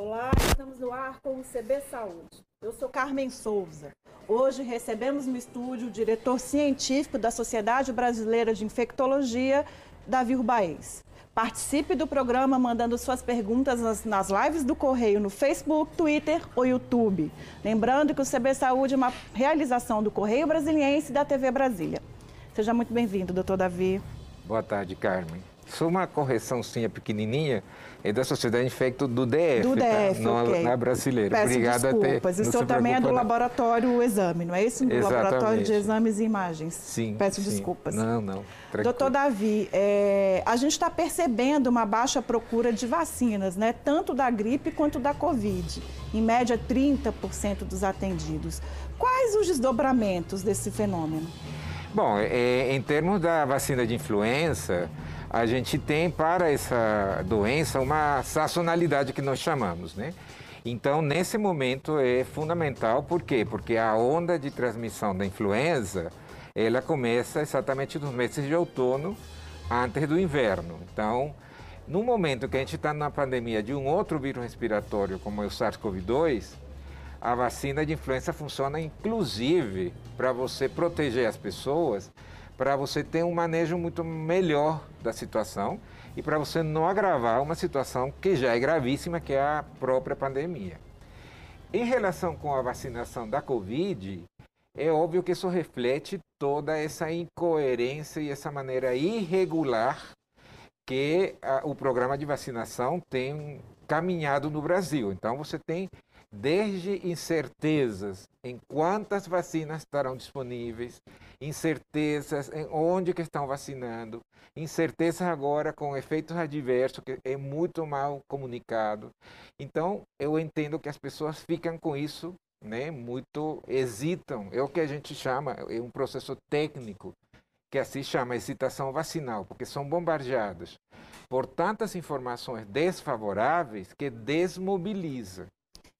Olá, estamos no ar com o CB Saúde. Eu sou Carmen Souza. Hoje recebemos no estúdio o diretor científico da Sociedade Brasileira de Infectologia, Davi Urbaez. Participe do programa mandando suas perguntas nas, nas, lives do Correio no Facebook, Twitter ou YouTube. Lembrando que o CB Saúde é uma realização do Correio Brasiliense e da TV Brasília. Seja muito bem-vindo, doutor Davi. Boa tarde, Carmen. Só uma correção sim, é pequenininha, é da Sociedade Infecto do DF, do DF, tá? okay. não é brasileira. Peço Obrigado desculpas. até. O seu também é do não. laboratório Exame, não é isso? Do Exatamente. laboratório de exames e imagens. Sim. Peço sim. desculpas. Não, não. Tranquilo. Doutor Davi, é, a gente está percebendo uma baixa procura de vacinas, né? Tanto da gripe quanto da Covid. Em média, 30% dos atendidos. Quais os desdobramentos desse fenômeno? Bom, é, em termos da vacina de influenza, a gente tem para essa doença uma sazonalidade que nós chamamos, né? Então, nesse momento é fundamental, por quê? Porque a onda de transmissão da influenza, ela começa exatamente nos meses de outono, antes do inverno. Então, no momento que a gente está na pandemia de um outro vírus respiratório, como é o SARS-CoV-2, a vacina de influenza funciona inclusive para você proteger as pessoas, para você ter um manejo muito melhor da situação e para você não agravar uma situação que já é gravíssima, que é a própria pandemia. Em relação com a vacinação da Covid, é óbvio que isso reflete toda essa incoerência e essa maneira irregular que a, o programa de vacinação tem caminhado no Brasil. Então, você tem desde incertezas em quantas vacinas estarão disponíveis, incertezas em onde que estão vacinando, incertezas agora com efeitos adversos, que é muito mal comunicado. Então, eu entendo que as pessoas ficam com isso, né, muito hesitam. É o que a gente chama, é um processo técnico, que assim chama excitação vacinal, porque são bombardeados por tantas informações desfavoráveis que desmobiliza.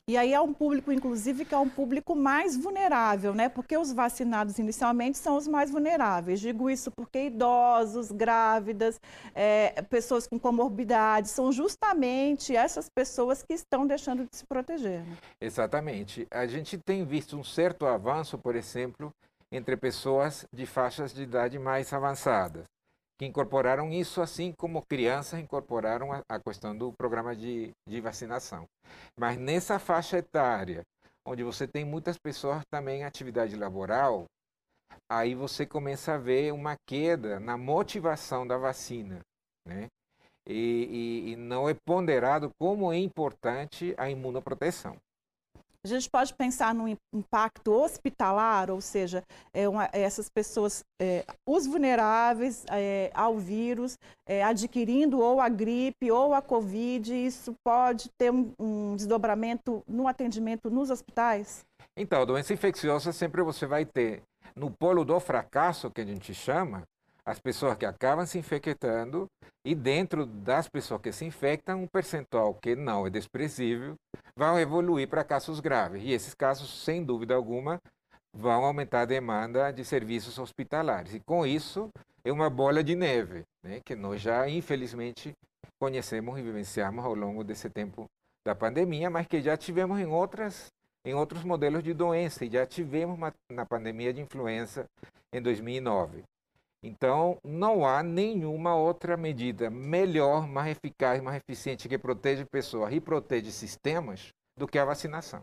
E aí é um público, inclusive, que é um público mais vulnerável, né? Porque os vacinados inicialmente são os mais vulneráveis. Digo isso porque idosos, grávidas, é, pessoas com comorbidades, são justamente essas pessoas que estão deixando de se proteger. Né? Exatamente. A gente tem visto um certo avanço, por exemplo, entre pessoas de faixas de idade mais avançadas que incorporaram isso, assim como crianças incorporaram a, a questão do programa de, de vacinação. Mas nessa faixa etária, onde você tem muitas pessoas também em atividade laboral, aí você começa a ver uma queda na motivação da vacina, né? E, e, e não é ponderado como é importante a imunoproteção. A gente pode pensar no impacto hospitalar, ou seja, é uma, é essas pessoas, é, os vulneráveis é, ao vírus, é, adquirindo ou a gripe ou a Covid, isso pode ter um, um desdobramento no atendimento nos hospitais? Então, doença infecciosa sempre você vai ter no polo do fracasso, que a gente chama, as pessoas que acabam se infectando e dentro das pessoas que se infectam, um percentual que não é desprezível vão evoluir para casos graves. E esses casos, sem dúvida alguma, vão aumentar a demanda de serviços hospitalares. E com isso, é uma bola de neve, né, que nós já, infelizmente, conhecemos e vivenciamos ao longo desse tempo da pandemia, mas que já tivemos em outras em outros modelos de doença e já tivemos uma, na pandemia de influenza em 2009. Então, não há nenhuma outra medida melhor, mais eficaz, mais eficiente que protege pessoas e protege sistemas do que a vacinação.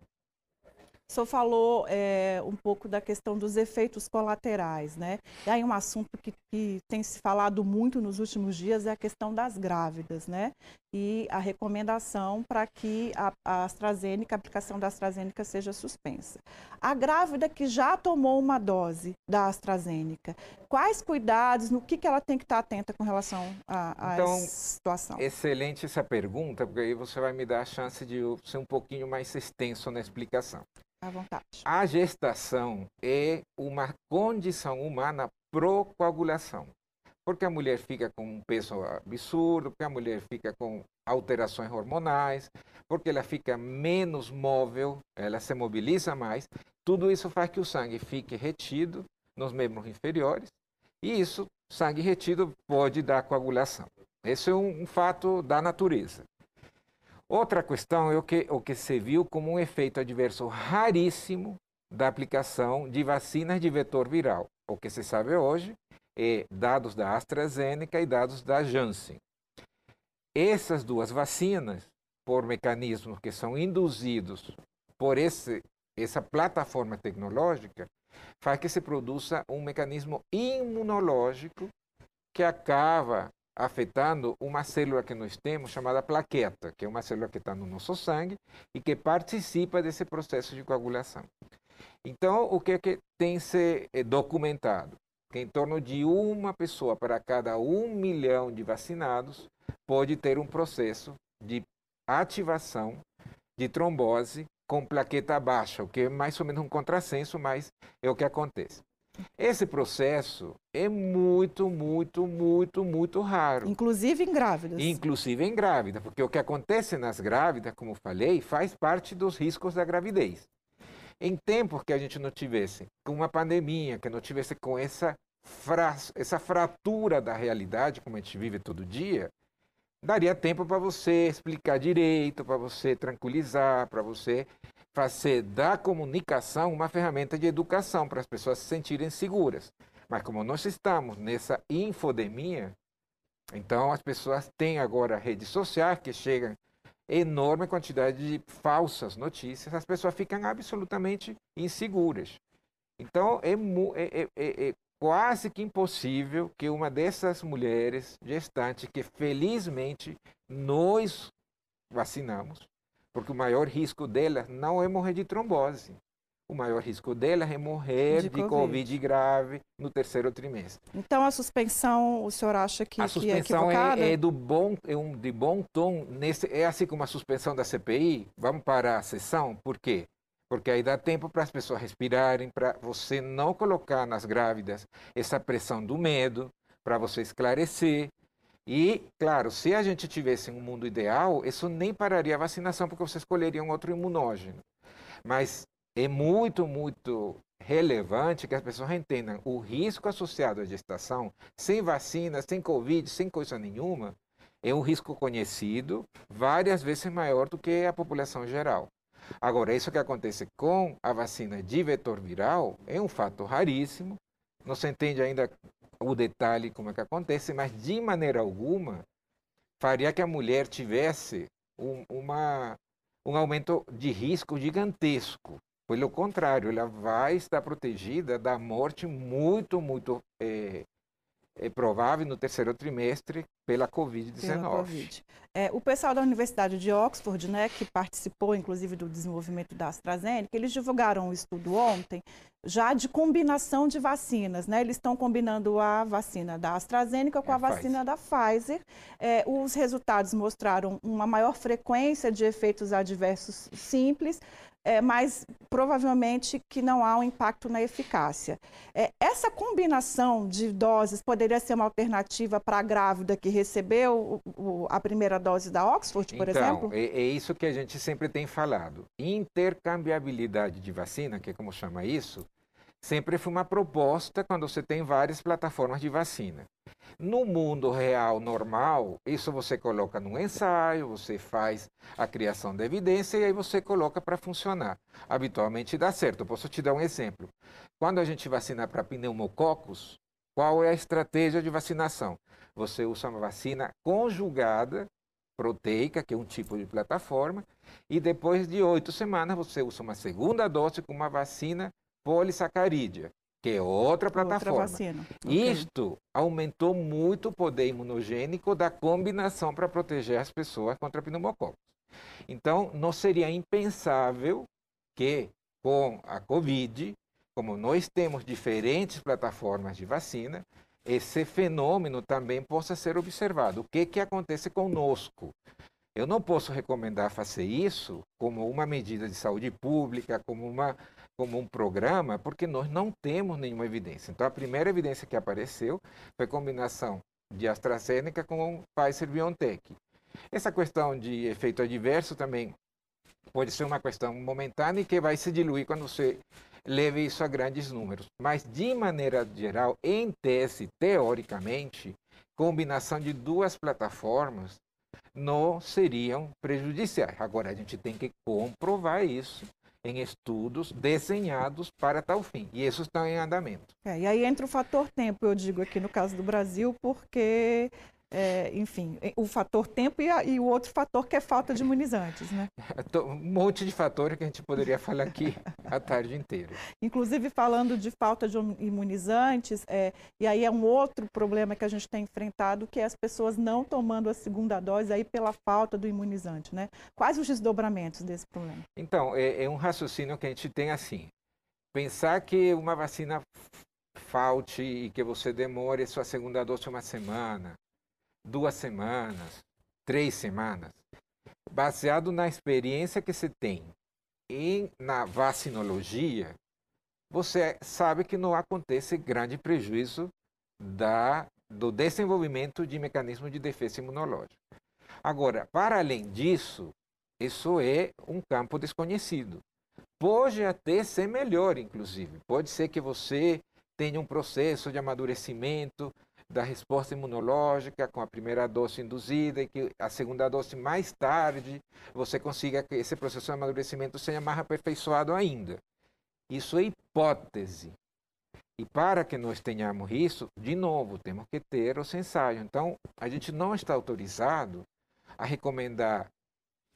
O senhor falou é, um pouco da questão dos efeitos colaterais, né? E aí um assunto que, que, tem se falado muito nos últimos dias é a questão das grávidas, né? E a recomendação para que a, a AstraZeneca, a aplicação da AstraZeneca seja suspensa. A grávida que já tomou uma dose da AstraZeneca, quais cuidados, no que, que ela tem que estar atenta com relação a, a então, essa situação? Excelente essa pergunta, porque aí você vai me dar a chance de ser um pouquinho mais extenso na explicação. À vontade. A gestação é uma condição humana pro coagulação. Porque a mulher fica com um peso absurdo, porque a mulher fica com alterações hormonais, porque ela fica menos móvel, ela se mobiliza mais. Tudo isso faz que o sangue fique retido nos membros inferiores e isso, sangue retido, pode dar coagulação. Esse é um, um fato da natureza. Outra questão é o que, o que se viu como um efeito adverso raríssimo da aplicação de vacinas de vetor viral. O que se sabe hoje dados da AstraZeneca e dados da Janssen. Essas duas vacinas, por mecanismos que são induzidos por esse, essa plataforma tecnológica, faz que se produza um mecanismo imunológico que acaba afetando uma célula que nós temos chamada plaqueta, que é uma célula que está no nosso sangue e que participa desse processo de coagulação. Então, o que, é que tem se eh, documentado? Que em torno de uma pessoa para cada um milhão de vacinados pode ter um processo de ativação de trombose com plaqueta baixa, o que é mais ou menos um contrassenso, mas é o que acontece. Esse processo é muito, muito, muito, muito raro. Inclusive em grávidas. Inclusive em grávidas, porque o que acontece nas grávidas, como falei, faz parte dos riscos da gravidez. Em tempos que a gente não tivesse com uma pandemia, que não tivesse com essa, fra essa fratura da realidade, como a gente vive todo dia, daria tempo para você explicar direito, para você tranquilizar, para você fazer da comunicação uma ferramenta de educação para as pessoas se sentirem seguras. Mas como nós estamos nessa infodemia, então as pessoas têm agora redes sociais que chegam enorme quantidade de falsas notícias, as pessoas ficam absolutamente inseguras. Então é, é, é, é, é quase que impossível que uma dessas mulheres gestantes, que felizmente nós vacinamos, porque o maior risco delas não é morrer de trombose. O maior risco delas é morrer de, de COVID. COVID. grave no terceiro trimestre. Então a suspensão, o senhor acha que, a suspensão que é, é, é, do bom, é um de bom tom. Nesse, é assim como a suspensão da CPI. Vamos parar a sessão. Por quê? Porque aí dá tempo para as pessoas respirarem, para você não colocar nas grávidas essa pressão do medo, para você esclarecer, e, claro, se a gente tivesse um mundo ideal, isso nem pararia a vacinação, porque você escolheria um outro imunógeno. Mas é muito, muito relevante que as pessoas entendam o risco associado à gestação, sem vacina, sem Covid, sem coisa nenhuma, é um risco conhecido, várias vezes maior do que a população geral. Agora, isso que acontece com a vacina de vetor viral é um fato raríssimo, não se entende ainda o detalhe como é que acontece, mas de maneira alguma faria que a mulher tivesse um, uma, um aumento de risco gigantesco. Pelo contrário, ela vai estar protegida da morte muito, muito é, é provável no terceiro trimestre pela Covid-19. COVID. É, o pessoal da Universidade de Oxford, né, que participou inclusive do desenvolvimento da AstraZeneca, eles divulgaram um estudo ontem já de combinação de vacinas. Né? Eles estão combinando a vacina da AstraZeneca com é a, a vacina da Pfizer. É, os resultados mostraram uma maior frequência de efeitos adversos simples, é, mas provavelmente que não há um impacto na eficácia. É, essa combinação de doses poderia ser uma alternativa para a grávida que recebeu o, o, a primeira dose da Oxford, por então, exemplo? É, é isso que a gente sempre tem falado. Intercambiabilidade de vacina, que é como chama isso, sempre foi uma proposta quando você tem várias plataformas de vacina. No mundo real normal, isso você coloca num ensaio, você faz a criação da evidência e aí você coloca para funcionar. Habitualmente dá certo. Posso te dar um exemplo. Quando a gente vacina para pneumococos, qual é a estratégia de vacinação? Você usa uma vacina conjugada proteica, que é um tipo de plataforma, e depois de oito semanas você usa uma segunda dose com uma vacina polissacarídea, que é outra plataforma. Outra vacina. Isto okay. aumentou muito o poder imunogênico da combinação para proteger as pessoas contra pneumococos. Então, não seria impensável que com a Covid, como nós temos diferentes plataformas de vacina, esse fenômeno também possa ser observado. O que, que acontece conosco? Eu não posso recomendar fazer isso como uma medida de saúde pública, como uma como um programa, porque nós não temos nenhuma evidência. Então, a primeira evidência que apareceu foi a combinação de AstraZeneca com Pfizer BioNTech. Essa questão de efeito adverso também pode ser uma questão momentânea e que vai se diluir quando você leve isso a grandes números. Mas, de maneira geral, em tese, teoricamente, combinação de duas plataformas não seriam prejudiciais. Agora, a gente tem que comprovar isso em estudos desenhados para tal fim. E isso está em andamento. É, e aí entra o fator tempo, eu digo aqui no caso do Brasil, porque é, enfim, o fator tempo e, a, e, o outro fator que é falta de imunizantes, né? Um monte de fatores que a gente poderia falar aqui a tarde inteira. Inclusive falando de falta de imunizantes, é, e aí é um outro problema que a gente tem enfrentado, que é as pessoas não tomando a segunda dose aí pela falta do imunizante, né? Quais os desdobramentos desse problema? Então, é, é um raciocínio que a gente tem assim, pensar que uma vacina falte e que você demore sua segunda dose uma semana, duas semanas, três semanas, baseado na experiência que você tem em, na vacinologia, você sabe que não acontece grande prejuízo da, do desenvolvimento de mecanismos de defesa imunológica. Agora, para além disso, isso é um campo desconhecido. Pode até ser melhor, inclusive. Pode ser que você tenha um processo de amadurecimento da resposta imunológica com a primeira dose induzida e que a segunda dose mais tarde você consiga que esse processo de amadurecimento seja mais aperfeiçoado ainda. Isso é hipótese. E para que nós tenhamos isso, de novo, temos que ter os ensaios. Então, a gente não está autorizado a recomendar,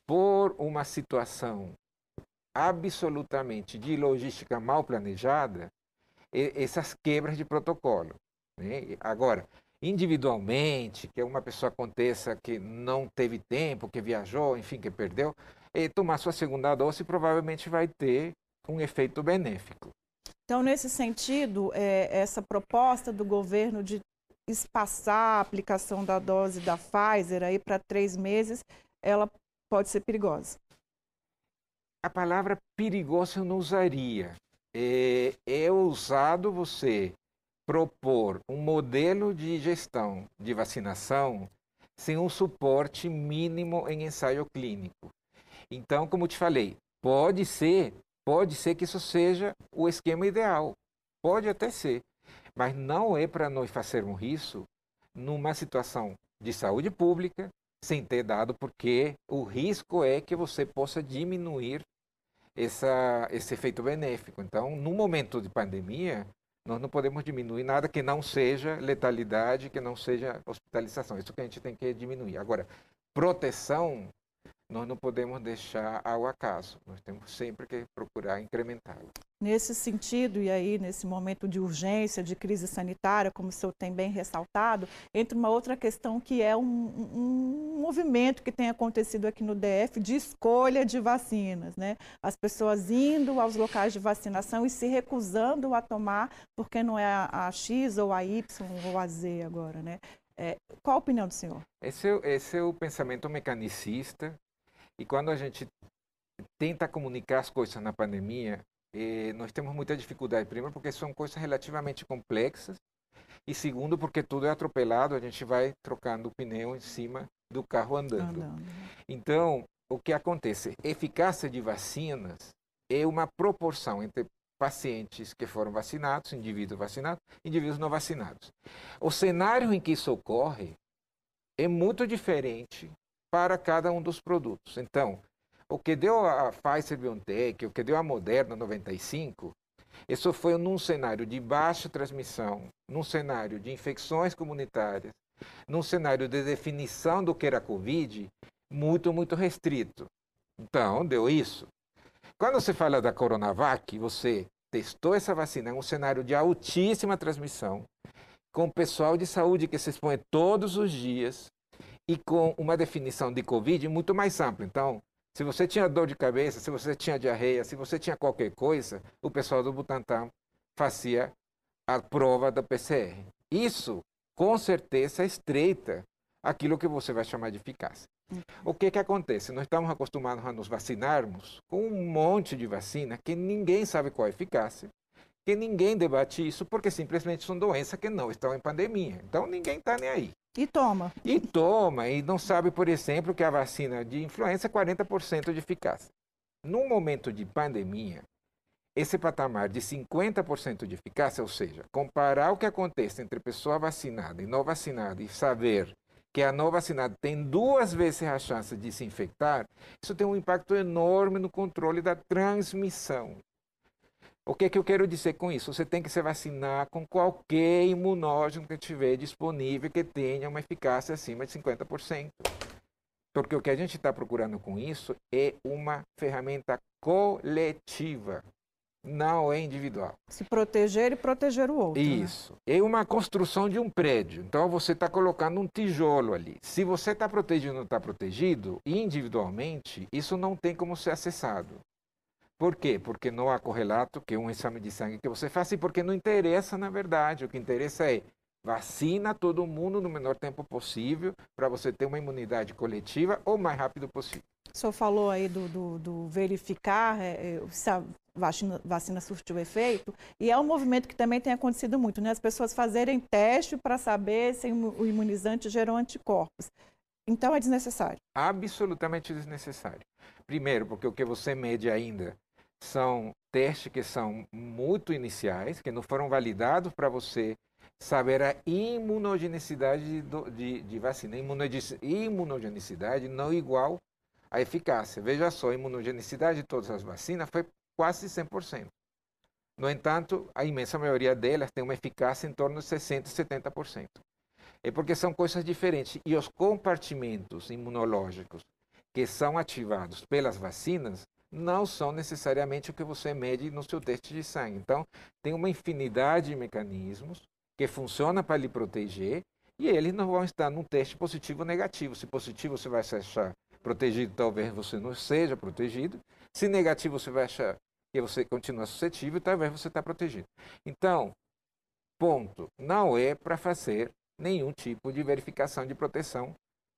por uma situação absolutamente de logística mal planejada, essas quebras de protocolo. Né? Agora, individualmente, que uma pessoa aconteça que não teve tempo, que viajou, enfim, que perdeu, e tomar sua segunda dose provavelmente vai ter um efeito benéfico. Então, nesse sentido, é, essa proposta do governo de espaçar a aplicação da dose da Pfizer aí para três meses, ela pode ser perigosa. A palavra perigosa eu não usaria. É, é ousado você propor um modelo de gestão de vacinação sem um suporte mínimo em ensaio clínico. Então, como te falei, pode ser, pode ser que isso seja o esquema ideal. Pode até ser, mas não é para nós fazermos isso numa situação de saúde pública sem ter dado, porque o risco é que você possa diminuir essa, esse efeito benéfico. Então, no momento de pandemia, nós não podemos diminuir nada que não seja letalidade, que não seja hospitalização. Isso que a gente tem que diminuir. Agora, proteção, nós não podemos deixar ao acaso. Nós temos sempre que procurar incrementá-la. Nesse sentido, e aí nesse momento de urgência, de crise sanitária, como o senhor tem bem ressaltado, entra uma outra questão que é um, um movimento que tem acontecido aqui no DF de escolha de vacinas, né? As pessoas indo aos locais de vacinação e se recusando a tomar porque não é a, a X ou a Y ou a Z agora, né? É, qual a opinião do senhor? Esse, é esse é o pensamento mecanicista e quando a gente tenta comunicar as coisas na pandemia, e nós temos muita dificuldade. Primeiro, porque são coisas relativamente complexas. E segundo, porque tudo é atropelado, a gente vai trocando o pneu em cima do carro andando. andando. Então, o que acontece? Eficácia de vacinas é uma proporção entre pacientes que foram vacinados, indivíduos vacinados, indivíduos não vacinados. O cenário em que isso ocorre é muito diferente para cada um dos produtos. Então, o que deu a Pfizer BioNTech, o que deu a Moderna 95, isso foi num cenário de baixa transmissão, num cenário de infecções comunitárias, num cenário de definição do que era Covid muito, muito restrito. Então, deu isso. Quando você fala da Coronavac, você testou essa vacina em um cenário de altíssima transmissão, com pessoal de saúde que se expõe todos os dias e com uma definição de Covid muito mais ampla. Então, se você tinha dor de cabeça, se você tinha diarreia, se você tinha qualquer coisa, o pessoal do Butantan fazia a prova da PCR. Isso, com certeza, estreita aquilo que você vai chamar de eficácia. O que, que acontece? Nós estamos acostumados a nos vacinarmos com um monte de vacina que ninguém sabe qual é a eficácia, que ninguém debate isso, porque simplesmente são doenças que não estão em pandemia. Então ninguém está nem aí. E toma. E toma, e não sabe, por exemplo, que a vacina de influenza é 40% de eficácia. Num momento de pandemia, esse patamar de 50% de eficácia, ou seja, comparar o que acontece entre pessoa vacinada e não vacinada e saber que a não vacinada tem duas vezes a chance de se infectar, isso tem um impacto enorme no controle da transmissão. O que, é que eu quero dizer com isso? Você tem que se vacinar com qualquer imunógeno que tiver disponível que tenha uma eficácia acima de 50%. Porque o que a gente está procurando com isso é uma ferramenta coletiva não é individual. Se proteger e proteger o outro. Né? Isso. Né? É uma construção de um prédio. Então você está colocando um tijolo ali. Se você está protegido ou não está protegido, individualmente, isso não tem como ser acessado. Por quê? Porque não há correlato, que um exame de sangue que você faça, e porque não interessa, na verdade. O que interessa é vacina todo mundo no menor tempo possível para você ter uma imunidade coletiva o mais rápido possível. O senhor falou aí do, do, do verificar é, é, se a vacina, vacina surtiu efeito, e é um movimento que também tem acontecido muito, né? As pessoas fazerem teste para saber se o imunizante gerou anticorpos. Então é desnecessário. Absolutamente desnecessário. Primeiro, porque o que você mede ainda são testes que são muito iniciais, que não foram validados para você saber a imunogenicidade do, de, de vacina. Imunogenicidade não igual a eficácia. Veja só, a imunogenicidade de todas as vacinas foi quase 100%. No entanto, a imensa maioria delas tem uma eficácia em torno de 60% e 70%. É porque são coisas diferentes. E os compartimentos imunológicos que são ativados pelas vacinas não são necessariamente o que você mede no seu teste de sangue. Então, tem uma infinidade de mecanismos que funcionam para lhe proteger e eles não vão estar num teste positivo ou negativo. Se positivo, você vai se achar protegido, talvez você não seja protegido. Se negativo, você vai achar que você continua suscetível, talvez você está protegido. Então, ponto, não é para fazer nenhum tipo de verificação de proteção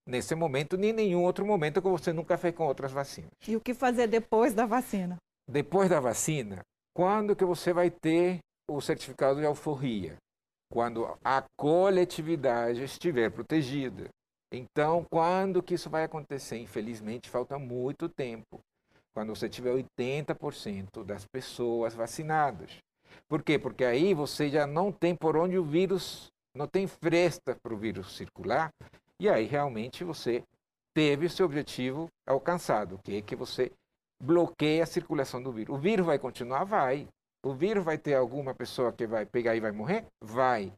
nesse momento, nem nenhum outro momento que você nunca fez com outras vacinas. E o que fazer depois da vacina? Depois da vacina, quando que você vai ter o certificado de alforria? Quando a coletividade estiver protegida. Então, quando que isso vai acontecer? Infelizmente, falta muito tempo. Quando você tiver 80% das pessoas vacinadas. Por quê? Porque aí você já não tem por onde o vírus, não tem fresta para o vírus circular e aí realmente você teve o seu objetivo alcançado, que é que você bloqueia a circulação do vírus. O vírus vai continuar? Vai. O vírus vai ter alguma pessoa que vai pegar e vai morrer? Vai.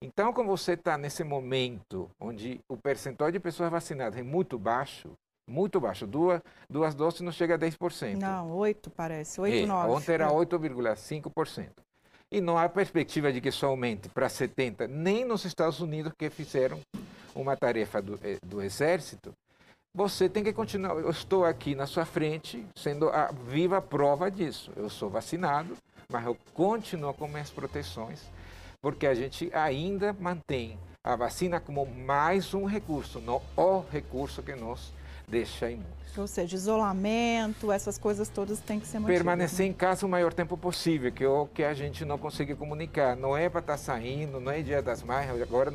Então, como você está nesse momento onde o percentual de pessoas vacinadas é muito baixo, muito baixo, duas, duas doses não chega a 10%. Não, 8 parece, 8, é, 9. Ontem era 8,5%. E não há perspectiva de que isso aumente para 70%, nem nos Estados Unidos que fizeram uma tarefa do, eh, do Exército, você tem que continuar. Eu estou aqui na sua frente, sendo a viva prova disso. Eu sou vacinado, mas eu continuo com minhas proteções, porque a gente ainda mantém a vacina como mais um recurso, não o recurso que nos deixa imunes. Ou seja, isolamento, essas coisas todas têm que ser mantidas. Permanecer né? em casa o maior tempo possível, que é o que a gente não consegue comunicar. Não é para estar tá saindo, não é dia das mães, agora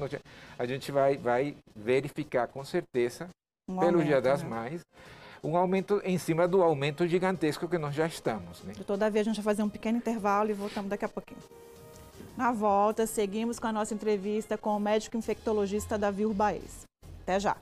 a gente vai, vai verificar com certeza, um pelo aumento, dia das né? mães, um aumento em cima do aumento gigantesco que nós já estamos. Né? Todavia, a gente vai fazer um pequeno intervalo e voltamos daqui a pouquinho. Na volta, seguimos com a nossa entrevista com o médico infectologista Davi Urbaez. Até já!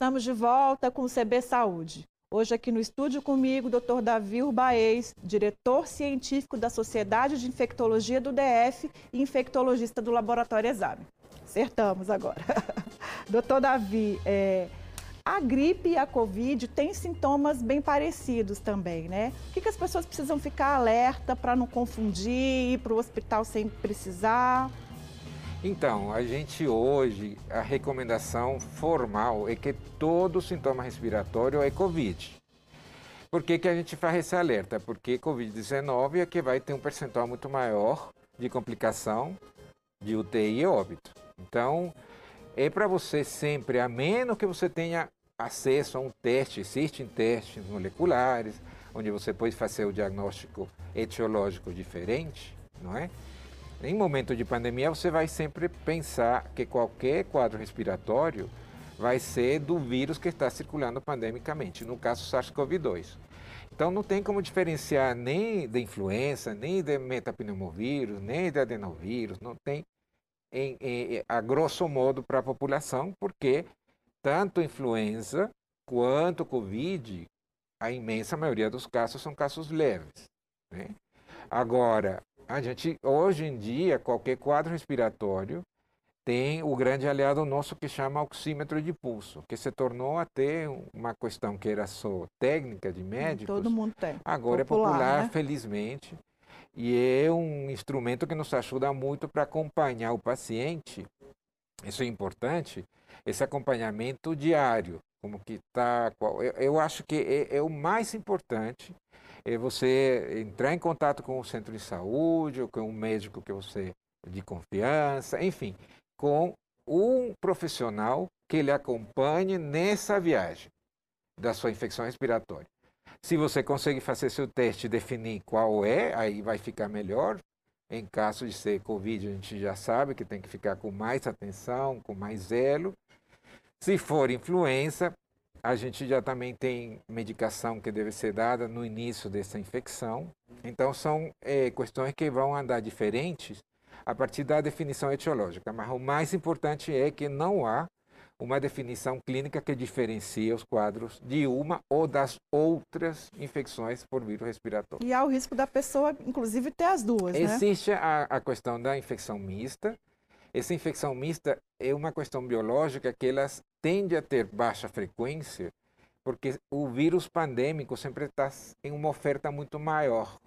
Estamos de volta com o CB Saúde. Hoje aqui no estúdio comigo, Dr. Davi Urbaez, diretor científico da Sociedade de Infectologia do DF e infectologista do Laboratório Exame. Acertamos agora. Doutor Davi, é, a gripe e a Covid têm sintomas bem parecidos também, né? O que, que as pessoas precisam ficar alerta para não confundir, ir para o hospital sem precisar? Então, a gente hoje, a recomendação formal é que todo sintoma respiratório é Covid. Por que, que a gente faz esse alerta? Porque Covid-19 é que vai ter um percentual muito maior de complicação de UTI e óbito. Então, é para você sempre, a menos que você tenha acesso a um teste, existem testes moleculares, onde você pode fazer o diagnóstico etiológico diferente, não é? Em momento de pandemia, você vai sempre pensar que qualquer quadro respiratório vai ser do vírus que está circulando pandemicamente, no caso SARS-CoV-2. Então não tem como diferenciar nem da influenza, nem de metapneumovírus, nem de adenovírus, não tem em, em, a grosso modo para a população, porque tanto influenza quanto Covid, a imensa maioria dos casos são casos leves. Né? Agora, a gente, hoje em dia, qualquer quadro respiratório tem o grande aliado nosso que chama oxímetro de pulso, que se tornou até uma questão que era só técnica de médicos. Todo mundo tem. Agora popular, é popular, né? felizmente. E é um instrumento que nos ajuda muito para acompanhar o paciente. Isso é importante, esse acompanhamento diário, como que está. Eu, eu acho que é, é o mais importante é você entrar em contato com o centro de saúde ou com um médico que você de confiança, enfim, com um profissional que lhe acompanhe nessa viagem da sua infecção respiratória. Se você consegue fazer seu teste e definir qual é, aí vai ficar melhor. Em caso de ser Covid, a gente já sabe que tem que ficar com mais atenção, com mais zelo. Se for influenza, a gente já também tem medicação que deve ser dada no início dessa infecção. Então, são é, questões que vão andar diferentes a partir da definição etiológica. Mas o mais importante é que não há uma definição clínica que diferencia os quadros de uma ou das outras infecções por vírus respiratório. E há o risco da pessoa, inclusive, ter as duas, né? Existe a, a questão da infecção mista. Essa infecção mista é uma questão biológica que elas tende a ter baixa frequência, porque o vírus pandêmico sempre está em uma oferta muito maior.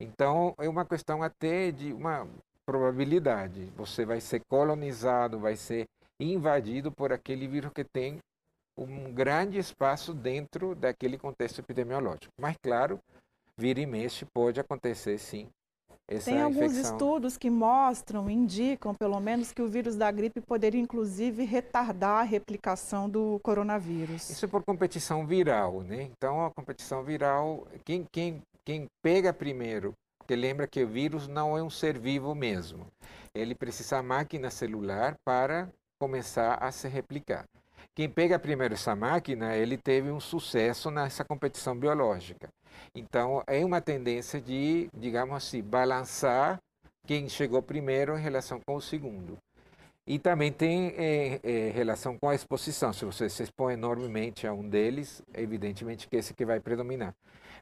Então, é uma questão até de uma probabilidade. Você vai ser colonizado, vai ser invadido por aquele vírus que tem um grande espaço dentro daquele contexto epidemiológico. Mas, claro, vira e mexe pode acontecer sim essa Tem alguns infecção. estudos que mostram, indicam pelo menos, que o vírus da gripe poderia inclusive retardar a replicação do coronavírus. Isso é por competição viral, né? Então a competição viral, quem, quem, quem pega primeiro, porque lembra que o vírus não é um ser vivo mesmo. Ele precisa de máquina celular para começar a se replicar. Quem pega primeiro essa máquina, ele teve um sucesso nessa competição biológica. Então, é uma tendência de, digamos assim, balançar quem chegou primeiro em relação com o segundo. E também tem é, é, relação com a exposição. Se você se expõe enormemente a um deles, evidentemente que esse que vai predominar.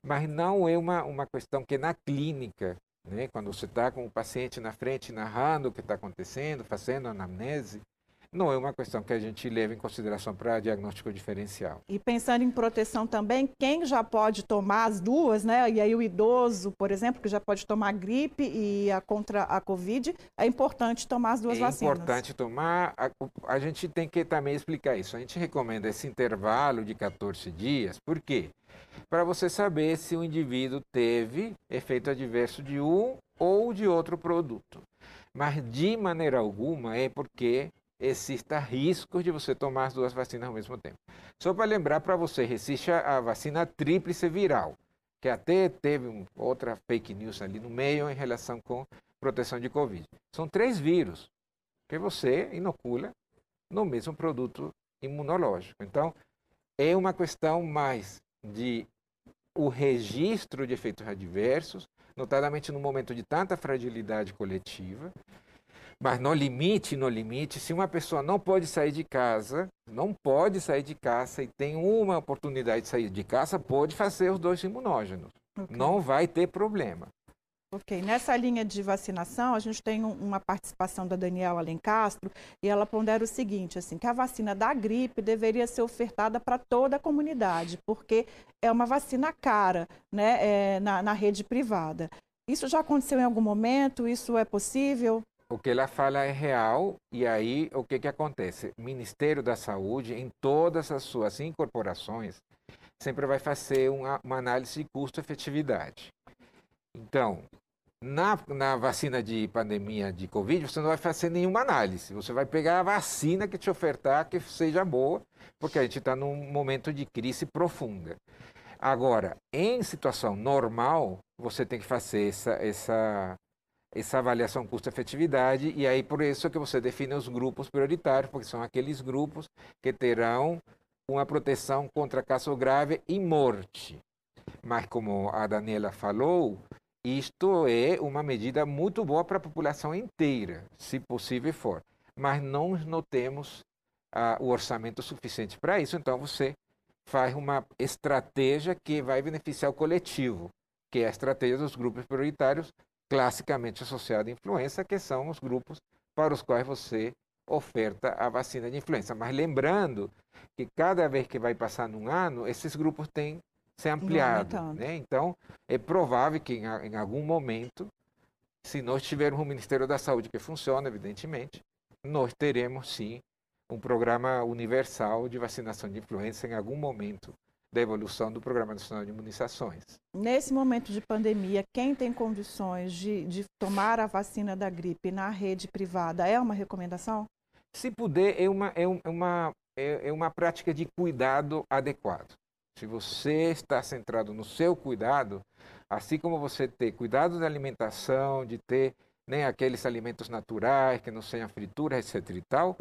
Mas não é uma, uma questão que na clínica, né, quando você está com o paciente na frente narrando o que está acontecendo, fazendo anamnese, não é uma questão que a gente leva em consideração para diagnóstico diferencial. E pensando em proteção também, quem já pode tomar as duas, né? E aí o idoso, por exemplo, que já pode tomar a gripe e a contra a Covid, é importante tomar as duas é vacinas. É importante tomar. A, a gente tem que também explicar isso. A gente recomenda esse intervalo de 14 dias, por quê? Para você saber se o indivíduo teve efeito adverso de um ou de outro produto. Mas de maneira alguma é porque exista risco de você tomar as duas vacinas ao mesmo tempo. Só para lembrar para você, existe a, a, vacina tríplice viral, que até teve um, outra fake news ali no meio em relação com proteção de Covid. São três vírus que você inocula no mesmo produto imunológico. Então, é uma questão mais de o registro de efeitos adversos, notadamente no momento de tanta fragilidade coletiva, mas no limite, no limite, se uma pessoa não pode sair de casa, não pode sair de casa e tem uma oportunidade de sair de casa, pode fazer os dois imunógenos. Okay. Não vai ter problema. Ok, nessa linha de vacinação, a gente tem uma participação da Daniela Alencastro e ela pondera o seguinte, assim, que a vacina da gripe deveria ser ofertada para toda a comunidade, porque é uma vacina cara né, é, na, na rede privada. Isso já aconteceu em algum momento? Isso é possível? O que ela fala é real e aí o que, que acontece? O Ministério da Saúde, em todas as suas incorporações, sempre vai fazer uma, uma análise de custo-efetividade. Então, na, na vacina de pandemia de Covid, você não vai fazer nenhuma análise. Você vai pegar a vacina que te ofertar que seja boa, porque a gente está num momento de crise profunda. Agora, em situação normal, você tem que fazer essa, essa essa avaliação custo-efetividade, e aí por isso que você define os grupos prioritários, porque são aqueles grupos que terão uma proteção contra caso grave e morte. Mas como a Daniela falou, isto é uma medida muito boa para a população inteira, se possível for. Mas não, não temos ah, o orçamento suficiente para isso, então você faz uma estratégia que vai beneficiar o coletivo, que é a estratégia dos grupos prioritários, classicamente associada à influenza, que são os grupos para os quais você oferta a vacina de influenza. Mas lembrando que cada vez que vai passar num ano, esses grupos têm se ampliado. Né? Então, é provável que em, em algum momento, se nós tivermos um Ministério da Saúde que funciona, evidentemente, nós teremos sim um programa universal de vacinação de influenza em algum momento da evolução do Programa Nacional de Imunizações. Nesse momento de pandemia, quem tem condições de, de tomar a vacina da gripe na rede privada é uma recomendação? Se puder, é uma, é uma, é, é uma prática de cuidado adequado. Se você está centrado no seu cuidado, assim como você ter cuidado da alimentação, de ter né, aqueles alimentos naturais que não sejam frituras, etc. e tal,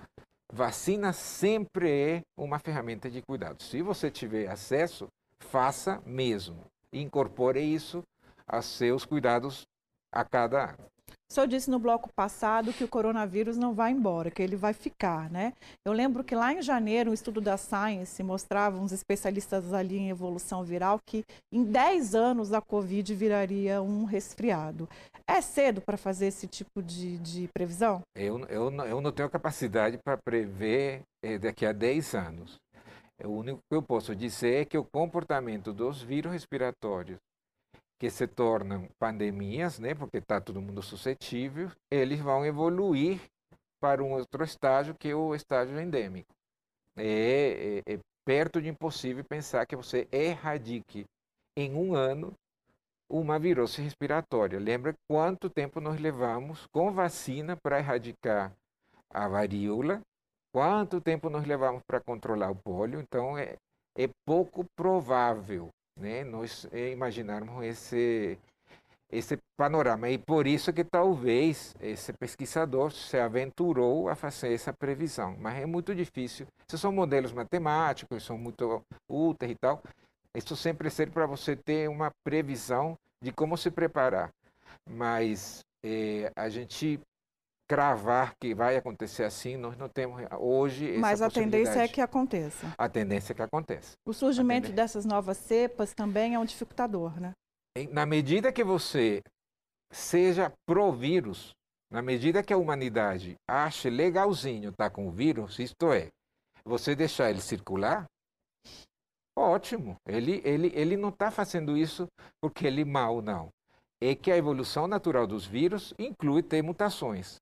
vacina sempre é uma ferramenta de cuidado. Se você tiver acesso, faça mesmo. Incorpore isso aos seus cuidados a cada ano. O senhor disse no bloco passado que o coronavírus não vai embora, que ele vai ficar, né? Eu lembro que lá em janeiro, um estudo da Science mostrava uns especialistas ali em evolução viral que em 10 anos a Covid viraria um resfriado. É cedo para fazer esse tipo de, de previsão? Eu, eu, eu não tenho capacidade para prever eh, daqui a 10 anos. O único que eu posso dizer é que o comportamento dos vírus respiratórios que se tornam pandemias, né, porque está todo mundo suscetível, eles vão evoluir para um outro estágio que é o estágio endêmico. É, é, é perto de impossível pensar que você erradique em um ano uma virose respiratória. Lembra quanto tempo nós levamos com vacina para erradicar a varíola? Quanto tempo nós levamos para controlar o pólio? Então é, é pouco provável né, nós é, imaginarmos esse, esse panorama. E por isso que talvez esse pesquisador se aventurou a fazer essa previsão. Mas é muito difícil. Esses são modelos matemáticos, são muito úteis e tal. Isso sempre serve para você ter uma previsão de como se preparar. Mas é, a gente cravar que vai acontecer assim, nós não temos hoje essa Mas a tendência é que aconteça. A tendência é que aconteça. O surgimento dessas novas cepas também é um dificultador, né? Na medida que você seja pró-vírus, na medida que a humanidade ache legalzinho estar tá com o vírus, isto é, você deixar ele circular, ótimo. Ele, ele, ele não está fazendo isso porque ele é mal, não. É que a evolução natural dos vírus inclui ter mutações.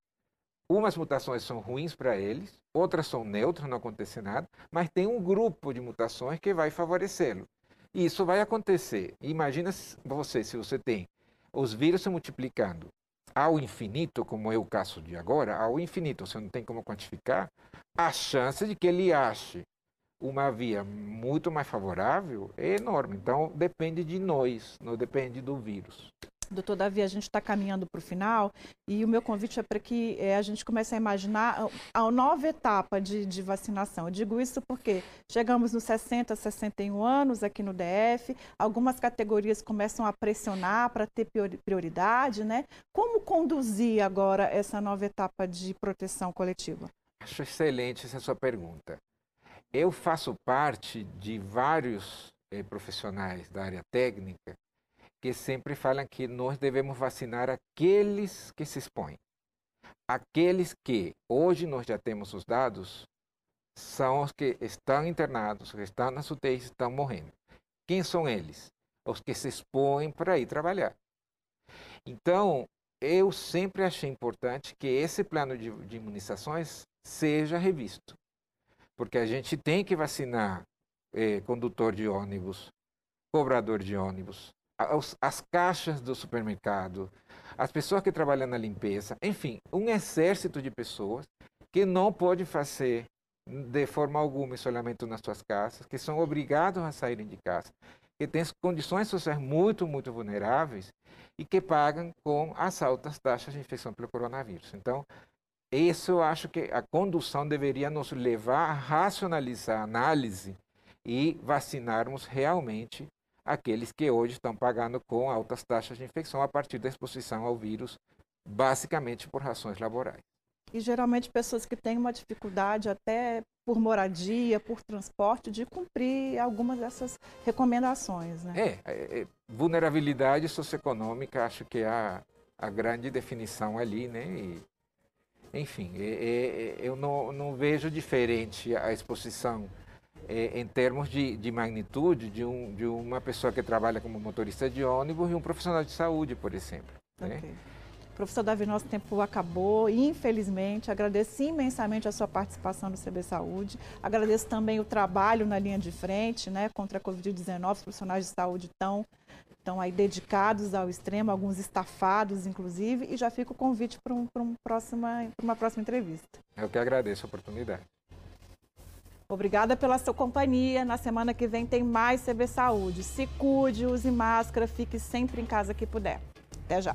Umas mutações são ruins para eles, outras são neutras, não acontece nada, mas tem um grupo de mutações que vai favorecê-lo. E isso vai acontecer. Imagina você, se você tem os vírus se multiplicando ao infinito, como é o caso de agora, ao infinito, você não tem como quantificar, a chance de que ele ache uma via muito mais favorável é enorme. Então, depende de nós, não depende do vírus. Doutor Davi, a gente está caminhando para o final e o meu convite é para que é, a gente comece a imaginar a nova etapa de, de, vacinação. Eu digo isso porque chegamos nos 60, 61 anos aqui no DF, algumas categorias começam a pressionar para ter prioridade, né? Como conduzir agora essa nova etapa de proteção coletiva? Acho excelente essa sua pergunta. Eu faço parte de vários eh, profissionais da área técnica que sempre falam que nós devemos vacinar aqueles que se expõem. Aqueles que hoje nós já temos os dados são os que estão internados, que estão nas UTIs, estão morrendo. Quem são eles? Os que se expõem para ir trabalhar. Então, eu sempre achei importante que esse plano de, de imunizações seja revisto. Porque a gente tem que vacinar eh, condutor de ônibus, cobrador de ônibus, as caixas do supermercado, as pessoas que trabalham na limpeza, enfim, um exército de pessoas que não pode fazer de forma alguma isolamento nas suas casas, que são obrigados a saírem de casa. que têm condições sociais muito, muito vulneráveis e que pagam com as altas taxas de infecção pelo coronavírus. Então, isso eu acho que a condução deveria nos levar a racionalizar a análise e vacinarmos realmente aqueles que hoje estão pagando com altas taxas de infecção a partir da exposição ao vírus, basicamente por razões laborais. E geralmente pessoas que têm uma dificuldade até por moradia, por transporte, de cumprir algumas dessas recomendações. Né? É, é, é vulnerabilidade socioeconômica, acho que é a, a grande definição ali, né? E, enfim, é, é, é eu não, não vejo diferente a exposição é, em termos de, de magnitude de, um, de uma pessoa que trabalha como motorista de ônibus e um profissional de saúde, por exemplo. Né? Okay. Né? Professor Davi, nosso tempo acabou, infelizmente. Agradeço imensamente a sua participação no CB Saúde. Agradeço também o trabalho na linha de frente, né, contra a Covid-19. Os profissionais de saúde estão, estão aí dedicados ao extremo, alguns estafados, inclusive. E já fica o convite para, um, um próxima, para uma próxima entrevista. Eu que agradeço a oportunidade. Obrigada pela sua companhia. Na semana que vem tem mais CB Saúde. Se cuide, use máscara, fique sempre em casa que puder. Até já.